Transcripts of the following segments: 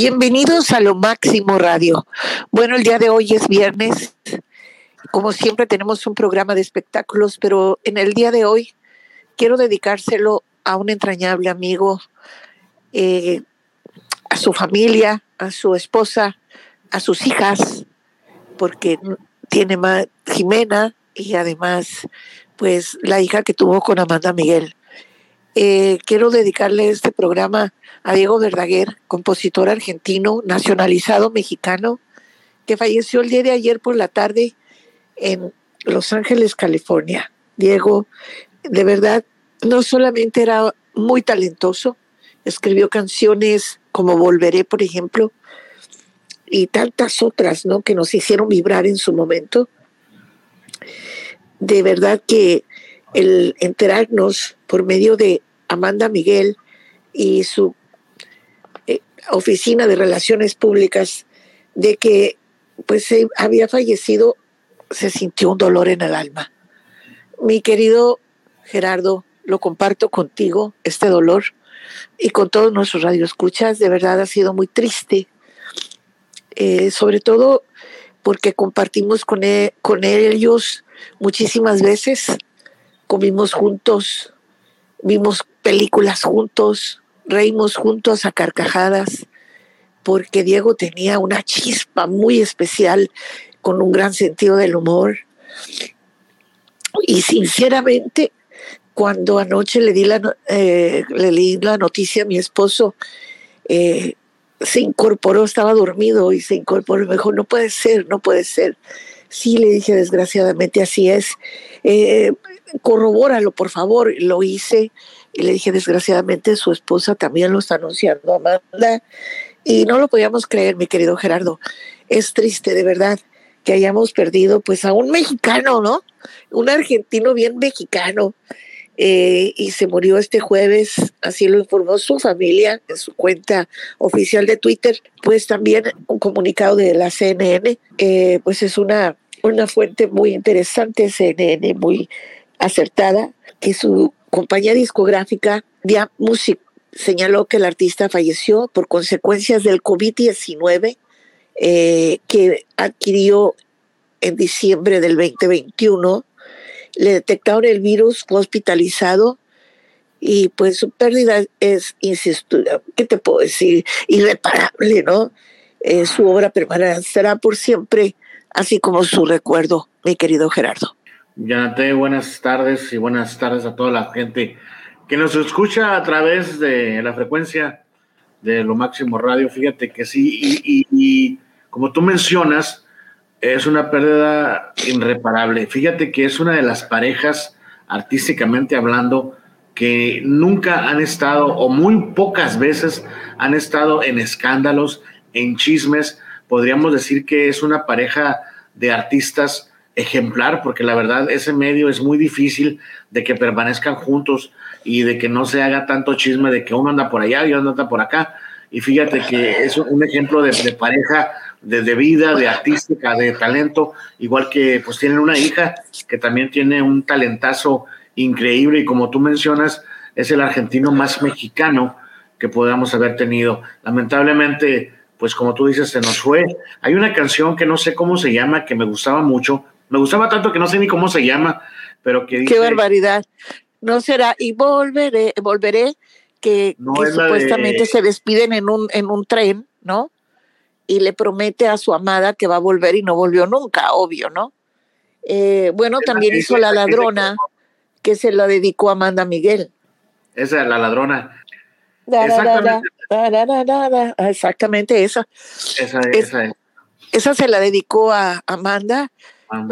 Bienvenidos a Lo Máximo Radio. Bueno, el día de hoy es viernes. Como siempre tenemos un programa de espectáculos, pero en el día de hoy quiero dedicárselo a un entrañable amigo, eh, a su familia, a su esposa, a sus hijas, porque tiene más Jimena y además, pues la hija que tuvo con Amanda Miguel. Eh, quiero dedicarle este programa a Diego Verdaguer, compositor argentino, nacionalizado mexicano, que falleció el día de ayer por la tarde en Los Ángeles, California. Diego, de verdad, no solamente era muy talentoso, escribió canciones como Volveré, por ejemplo, y tantas otras, ¿no? Que nos hicieron vibrar en su momento. De verdad que el enterarnos por medio de Amanda Miguel y su eh, oficina de relaciones públicas de que pues había fallecido, se sintió un dolor en el alma. Mi querido Gerardo, lo comparto contigo, este dolor, y con todos nuestros radioescuchas, de verdad ha sido muy triste, eh, sobre todo porque compartimos con, e, con ellos muchísimas veces, comimos juntos, vimos películas juntos, reímos juntos a carcajadas, porque Diego tenía una chispa muy especial, con un gran sentido del humor. Y sinceramente, cuando anoche le di la, eh, la noticia a mi esposo, eh, se incorporó, estaba dormido y se incorporó. Me dijo, no puede ser, no puede ser. Sí, le dije, desgraciadamente así es. Eh, corrobóralo, por favor. Lo hice y le dije, desgraciadamente, su esposa también lo está anunciando, Amanda. Y no lo podíamos creer, mi querido Gerardo. Es triste, de verdad, que hayamos perdido pues a un mexicano, ¿no? Un argentino bien mexicano. Eh, y se murió este jueves, así lo informó su familia en su cuenta oficial de Twitter, pues también un comunicado de la CNN, eh, pues es una, una fuente muy interesante, CNN, muy acertada, que su compañía discográfica Dia Music señaló que el artista falleció por consecuencias del COVID-19 eh, que adquirió en diciembre del 2021. Le detectaron el virus, fue hospitalizado y pues su pérdida es, insisto, ¿qué te puedo decir? Irreparable, ¿no? Eh, su obra permanecerá por siempre, así como su recuerdo, mi querido Gerardo. Yanate, buenas tardes y buenas tardes a toda la gente que nos escucha a través de la frecuencia de lo máximo radio. Fíjate que sí, y, como tú mencionas, es una pérdida irreparable. Fíjate que es una de las parejas, artísticamente hablando, que nunca han estado, o muy pocas veces han estado en escándalos, en chismes. Podríamos decir que es una pareja de artistas ejemplar, porque la verdad ese medio es muy difícil de que permanezcan juntos y de que no se haga tanto chisme de que uno anda por allá y uno anda por acá. Y fíjate que es un ejemplo de, pareja, de, de, vida, de artística, de talento, igual que pues tienen una hija que también tiene un talentazo increíble y como tú mencionas, es el argentino más mexicano que podamos haber tenido. Lamentablemente, pues como tú dices, se nos fue. Hay una canción que no sé cómo se llama, que me gustaba mucho, me gustaba tanto que no sé ni cómo se llama, pero que dice... Qué barbaridad. No será, y volveré, volveré, que, supuestamente se despiden en un, en un tren, ¿no? Y le promete a su amada que va a volver y no volvió nunca, obvio, ¿no? Eh, bueno, también hizo La Ladrona, que se la dedicó a Amanda Miguel. Esa, La Ladrona. Exactamente, esa. Esa, esa, esa se la dedicó a Amanda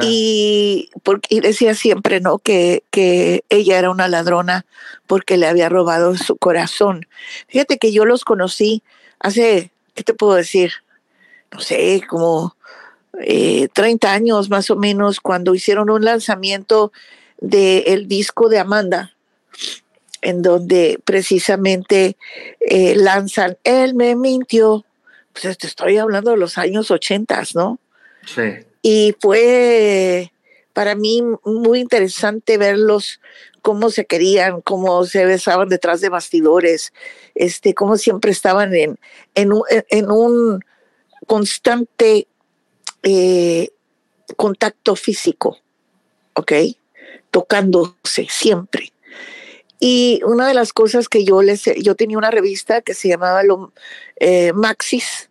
y, porque, decía siempre, ¿no? Que, que ella era una ladrona porque le había robado su corazón. Fíjate que yo los conocí hace, ¿qué te puedo decir? No sé, como eh, 30 años más o menos, cuando hicieron un lanzamiento del disco de Amanda, en donde precisamente eh, lanzan Él me mintió. Pues te estoy hablando de los años 80, ¿no? Sí. Y fue para mí muy interesante verlos cómo se querían, cómo se besaban detrás de bastidores, este, cómo siempre estaban en, en, un, en un constante eh, contacto físico, ¿ok? Tocándose siempre. Y una de las cosas que yo les, yo tenía una revista que se llamaba lo, eh, Maxis,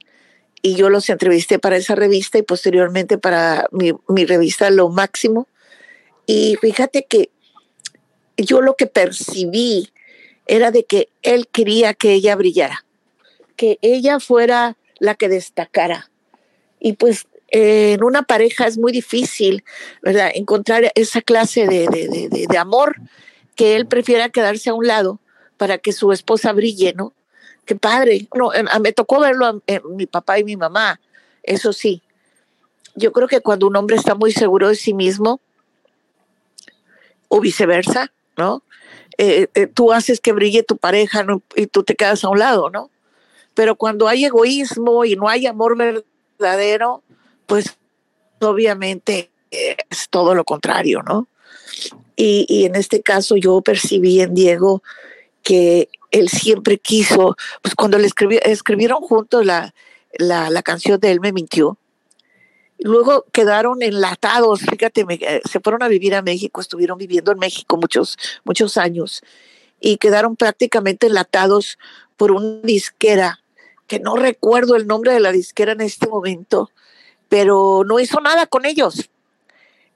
y yo los entrevisté para esa revista y posteriormente para mi, mi, revista Lo Máximo. Y fíjate que yo lo que percibí era de que él quería que ella brillara, que ella fuera la que destacara. Y pues en una pareja es muy difícil, ¿verdad? Encontrar esa clase de, de, de, de amor que él prefiera quedarse a un lado para que su esposa brille, ¿no? Qué padre. No, me tocó verlo a, mi papá y mi mamá, eso sí. Yo creo que cuando un hombre está muy seguro de sí mismo, o viceversa, ¿no? Eh, eh, tú haces que brille tu pareja y tú te quedas a un lado, ¿no? Pero cuando hay egoísmo y no hay amor verdadero, pues obviamente es todo lo contrario, ¿no? Y, en este caso yo percibí en Diego que él siempre quiso, pues cuando le escribieron juntos la, la, canción de Él me mintió, luego quedaron enlatados, fíjate, eh, se fueron a vivir a México, estuvieron viviendo en México muchos, muchos años y quedaron prácticamente enlatados por una disquera, que no recuerdo el nombre de la disquera en este momento, pero no hizo nada con ellos.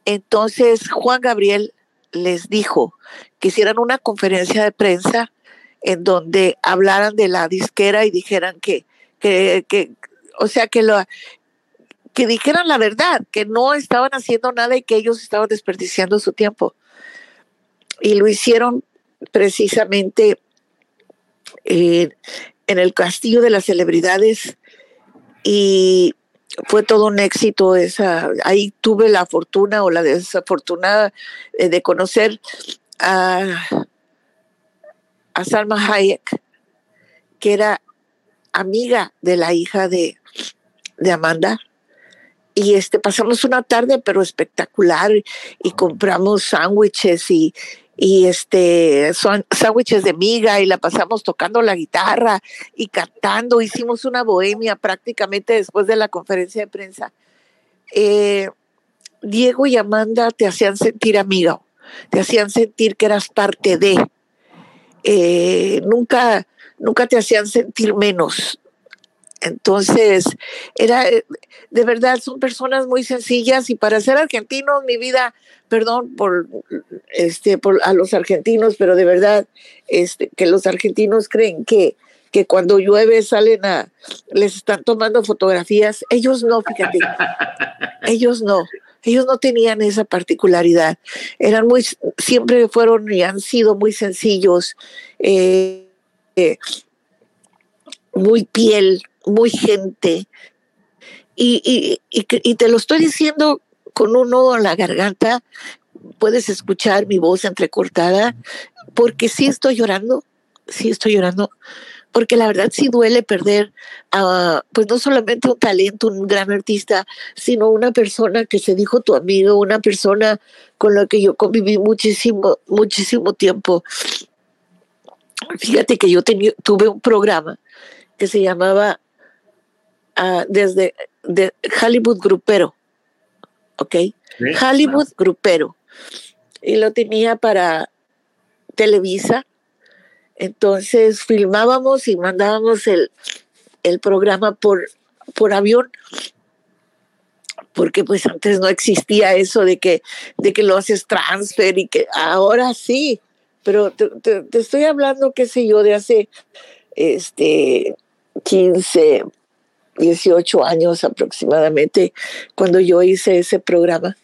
Entonces Juan Gabriel les dijo que hicieran una conferencia de prensa en donde hablaran de la disquera y dijeran que, que, que o sea, que lo, que dijeran la verdad, que no estaban haciendo nada y que ellos estaban desperdiciando su tiempo. Y lo hicieron precisamente eh, en el Castillo de las Celebridades y fue todo un éxito esa ahí tuve la fortuna o la desafortunada eh, de conocer a, a Salma Hayek que era amiga de la hija de, de Amanda. Y este pasamos una tarde pero espectacular y compramos sándwiches y, y este son sándwiches de miga y la pasamos tocando la guitarra y cantando, hicimos una bohemia prácticamente después de la conferencia de prensa. Eh, Diego y Amanda te hacían sentir amigo, te hacían sentir que eras parte de, eh, nunca, nunca te hacían sentir menos. Entonces, era, de verdad, son personas muy sencillas y para ser argentinos, mi vida, perdón por, este, por a los argentinos, pero de verdad, este, que los argentinos creen que, que cuando llueve salen a, les están tomando fotografías. Ellos no, fíjate, ellos no. Ellos no tenían esa particularidad. Eran muy, siempre fueron y han sido muy sencillos, eh, eh, muy piel, muy gente. Y, y, y, te lo estoy diciendo con un nudo en la garganta. Puedes escuchar mi voz entrecortada, porque sí estoy llorando, sí estoy llorando, porque la verdad sí duele perder a, pues no solamente un talento, un gran artista, sino una persona que se dijo tu amigo, una persona con la que yo conviví muchísimo, muchísimo tiempo. Fíjate que yo tuve un programa que se llamaba uh, desde de Hollywood Grupero, ¿ok? ¿Sí? Hollywood. Grupero. Y lo tenía para Televisa entonces filmábamos y mandábamos el, el programa por, por avión porque pues antes no existía eso de que, de que lo haces transfer y que ahora sí, pero te, te, te, estoy hablando, qué sé yo, de hace este 15, 18 años aproximadamente, cuando yo hice ese programa.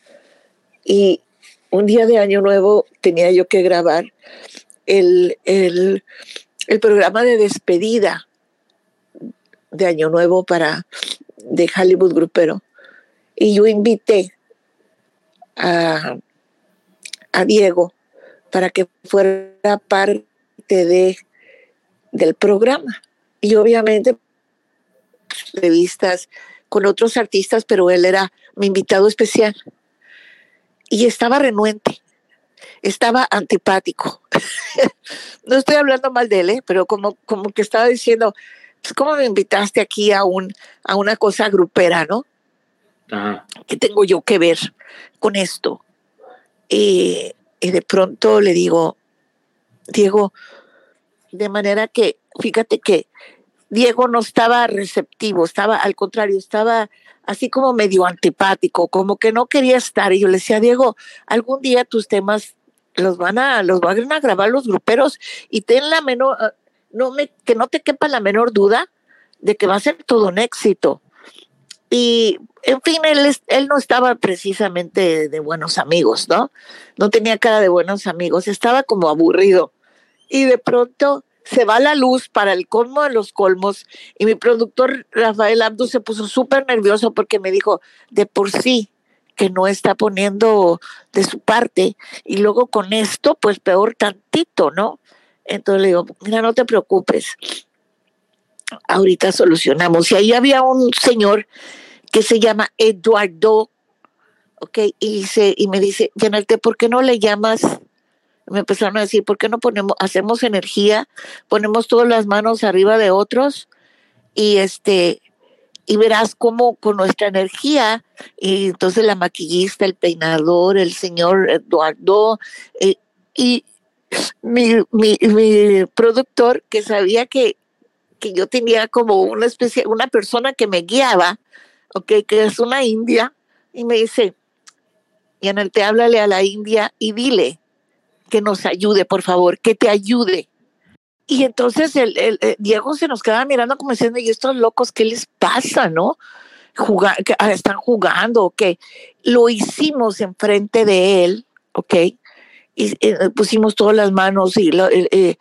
Y un día de Año Nuevo tenía yo que grabar el, el, el programa de despedida de Año Nuevo para de Hollywood Grupero. Y yo invité a, a Diego para que fuera parte de, del programa. Y obviamente revistas con otros artistas, pero él era mi invitado especial. y estaba renuente, estaba antipático. no estoy hablando mal de él, ¿eh? pero como, como que estaba diciendo, pues, ¿cómo me invitaste aquí a, un, a una cosa grupera, no? ¿Qué tengo yo que ver con esto? y de pronto le digo, Diego, de manera que, fíjate que Diego no estaba receptivo, estaba al contrario, estaba así como medio antipático, como que no quería estar. Y yo le decía, Diego, algún día tus temas los van a, los van a grabar los gruperos y ten la menor, ah, no me, que no te quepa la menor duda de que va a ser todo un éxito. Y, en fin, él, él no estaba precisamente de buenos amigos, ¿no? No tenía cara de buenos amigos, estaba como aburrido. Y de pronto se va la luz para el colmo de los colmos y mi productor Rafael Abdu se puso súper nervioso porque me dijo, de por sí, que no está poniendo de su parte y luego con esto, pues peor tantito, ¿no? Entonces le digo, mira, no te preocupes, ahorita solucionamos. Y ahí había un señor que se llama Eduardo, ¿ok? Y, y me dice, Llenarte, ¿por qué no le llamas? Me empezaron a decir, ¿por qué no ponemos, hacemos energía, ponemos todas las manos arriba de otros y este, y verás cómo con nuestra energía, y entonces la maquillista, el peinador, el señor Eduardo, eh, y mi, mi, mi productor que sabía que que yo tenía como una especie, una persona que me guiaba, ok, que es una india, y me dice, y en el te háblale a la india y dile que nos ayude, por favor, que te ayude. Y entonces el, el, Diego se nos quedaba mirando como diciendo, ¿y estos locos qué les pasa, no? Jugar, que, ah, están jugando, ok. Lo hicimos enfrente de él, ok. Y eh, pusimos todas las manos y, eh,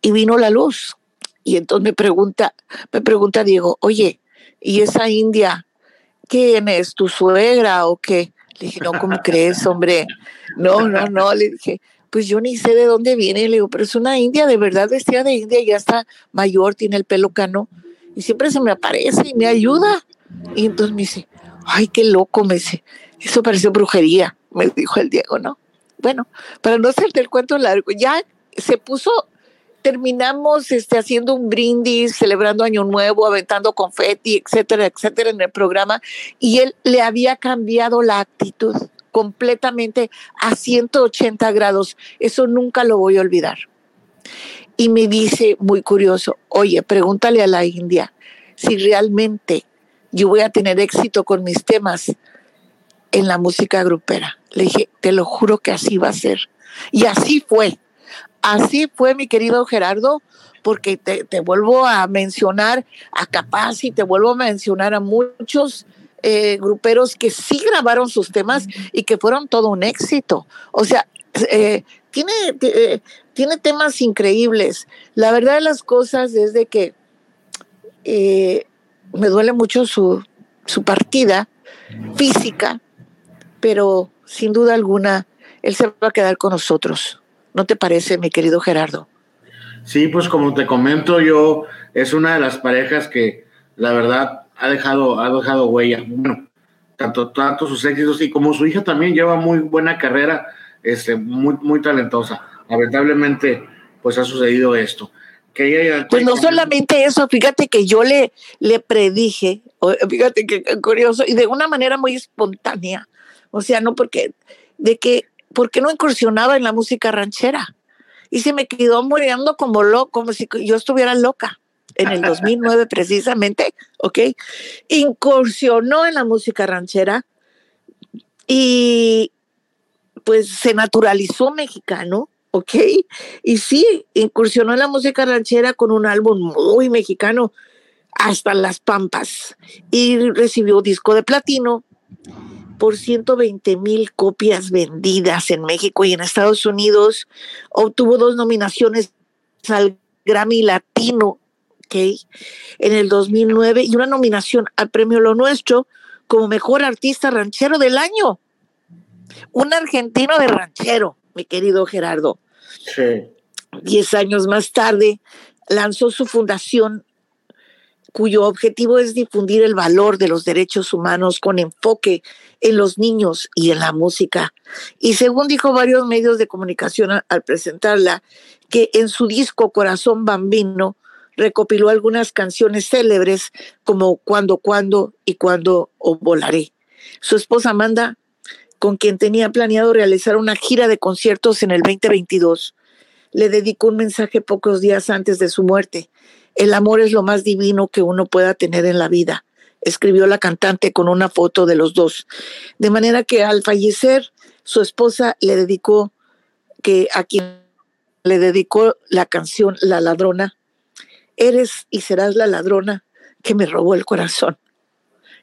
y vino la luz. Y entonces me pregunta, me pregunta Diego, oye, ¿y esa india quién es? ¿Tu suegra o qué? Le dije, no, ¿cómo crees, hombre? No, no, no, le dije, pues yo ni sé de dónde viene. Le digo, pero es una india, de verdad vestida de india, ya está mayor, tiene el pelo cano. Y siempre se me aparece y me ayuda. Y entonces me dice, ay, qué loco, me dice, eso parece brujería, me dijo el Diego, ¿no? Bueno, para no hacerte el cuento largo, ya se puso terminamos este, haciendo un brindis, celebrando Año Nuevo, aventando confeti, etcétera, etcétera, en el programa, y él le había cambiado la actitud completamente a 180 grados. Eso nunca lo voy a olvidar. Y me dice, muy curioso, oye, pregúntale a la India si realmente yo voy a tener éxito con mis temas en la música grupera. Le dije, te lo juro que así va a ser. Y así fue. Así fue, mi querido Gerardo, porque te, vuelvo a mencionar a Capaz y te vuelvo a mencionar a muchos eh, gruperos que sí grabaron sus temas y que fueron todo un éxito. O sea, eh, tiene, eh, tiene temas increíbles. La verdad de las cosas es de que me duele mucho su, su partida física, pero sin duda alguna, él se va a quedar con nosotros. ¿No te parece, mi querido Gerardo? Sí, pues como te comento, yo es una de las parejas que la verdad ha dejado, ha dejado huella. Bueno, tanto, tanto sus éxitos y como su hija también lleva muy buena carrera, este, muy, muy talentosa. Lamentablemente, pues ha sucedido esto. Que pues no solamente eso, fíjate que yo le, le predije, fíjate que curioso, y de una manera muy espontánea, o sea, no porque, de que ¿por qué no incursionaba en la música ranchera? Y se me quedó muriendo como loco, como si yo estuviera loca. En el 2009 precisamente, ¿ok? Incursionó en la música ranchera y pues se naturalizó mexicano, ¿ok? Y sí, incursionó en la música ranchera con un álbum muy mexicano, hasta las pampas, y recibió disco de platino por 120 mil copias vendidas en México y en Estados Unidos. Obtuvo dos nominaciones al Grammy Latino en el 2009 y una nominación al Premio Lo Nuestro como Mejor Artista Ranchero del Año. Un argentino de ranchero, mi querido Gerardo. Sí. Diez años más tarde lanzó su fundación cuyo objetivo es difundir el valor de los derechos humanos con enfoque en los niños y en la música. Y según dijo varios medios de comunicación al presentarla, que en su disco Corazón Bambino recopiló algunas canciones célebres como Cuando, Cuando y Cuando o Volaré. Su esposa Amanda, con quien tenía planeado realizar una gira de conciertos en el 2022, le dedicó un mensaje pocos días antes de su muerte. El amor es lo más divino que uno pueda tener en la vida, escribió la cantante con una foto de los dos. De manera que al fallecer, su esposa le dedicó que a quien le dedicó la canción La ladrona, eres y serás la ladrona que me robó el corazón.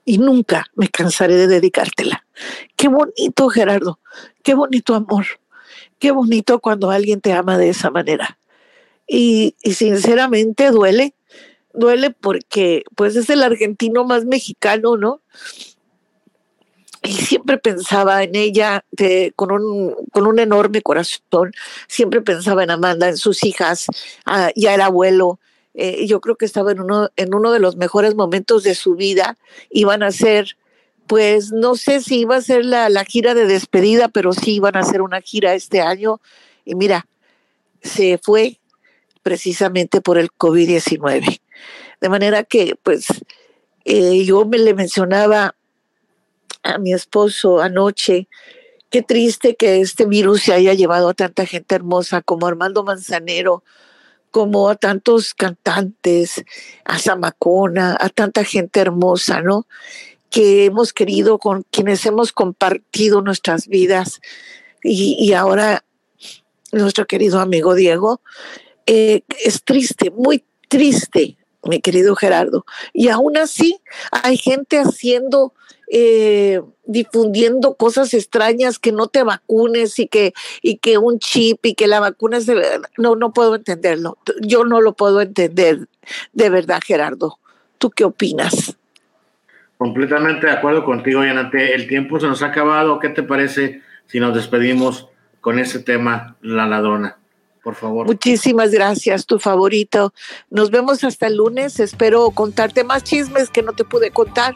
Y nunca me cansaré de dedicártela. Qué bonito, Gerardo. Qué bonito amor. Qué bonito cuando alguien te ama de esa manera. Y, sinceramente duele, duele porque pues es el argentino más mexicano, ¿no? y siempre pensaba en ella con, un, con un enorme corazón, siempre pensaba en Amanda, en sus hijas, ah, ya era abuelo, eh, yo creo que estaba en uno, en uno de los mejores momentos de su vida, iban a ser, pues no sé si iba a ser la, la gira de despedida, pero sí iban a hacer una gira este año, y mira, se fue precisamente por el COVID-19. De manera que, pues, eh, yo me le mencionaba a mi esposo anoche, qué triste que este virus se haya llevado a tanta gente hermosa como Armando Manzanero, como a tantos cantantes, a Zamacona, a tanta gente hermosa, ¿no? Que hemos querido, con quienes hemos compartido nuestras vidas. Y, ahora nuestro querido amigo Diego, eh, es triste, muy triste, mi querido Gerardo. Y aún así hay gente haciendo eh, difundiendo cosas extrañas, que no te vacunes y que, y que un chip y que la vacuna es de, no, no puedo entenderlo. Yo no lo puedo entender de verdad, Gerardo. ¿Tú qué opinas? Completamente de acuerdo contigo, Yanate. El tiempo se nos ha acabado. ¿Qué te parece si nos despedimos con ese tema, la ladrona? Por favor. Muchísimas gracias, tu favorito. Nos vemos hasta el lunes. Espero contarte más chismes que no te pude contar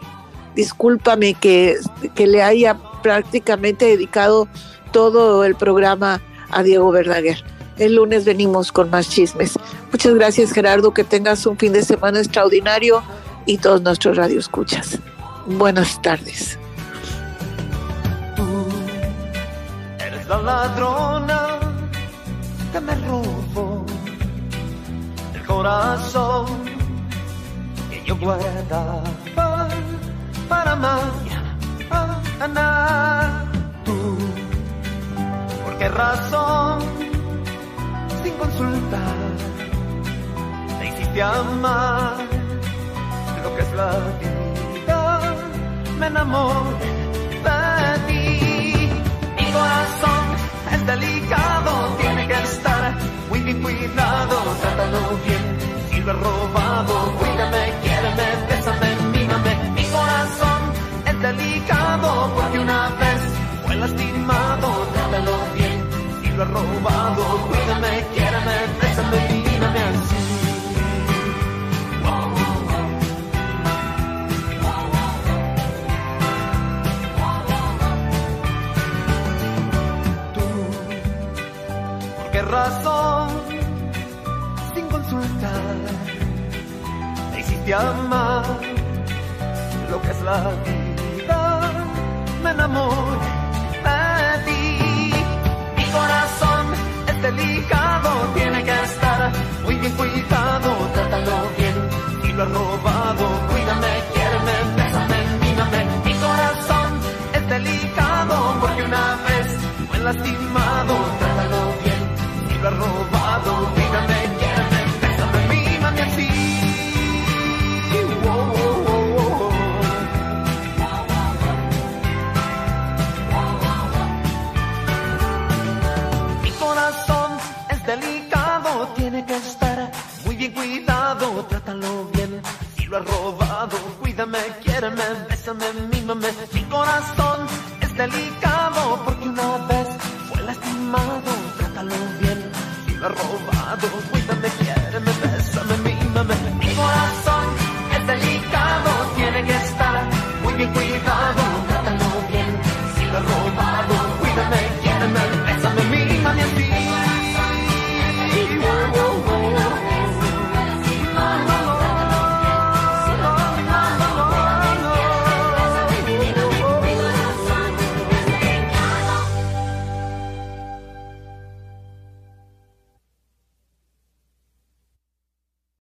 discúlpame que, que le haya prácticamente dedicado todo el programa a Diego Verdaguer. El lunes venimos con más chismes. Muchas gracias Gerardo, que tengas un fin de semana extraordinario y todos nuestros radioescuchas. Buenas tardes. Tú eres la ladrona que me robó el corazón que yo guardaba para mañana. Tú, ¿por qué razón? Sin consultar, me hiciste amar lo que es la vida. Me enamoré de ti. Mi corazón es delicado, tiene que estar muy bien cuidado. Trátalo bien, si lo he robado, cuídame, quiéreme, porque una vez fue lastimado, trátalo bien, si lo he robado, cuídame, quiérame, bésame, mírame así. ¿Por qué razón, sin consultar, me hiciste amar lo que es la vida? Me enamoré de ti. Mi corazón es delicado, tiene que estar muy bien cuidado, trátalo bien. Si lo he robado, cuídame, quiéreme, bésame, mímame. Mi corazón es delicado, porque una vez fue lastimado, robado, cuídame, quiéreme, bésame, mímame. Mi corazón es delicado porque una vez fue lastimado. Trátalo bien. Si lo has robado, cuídame.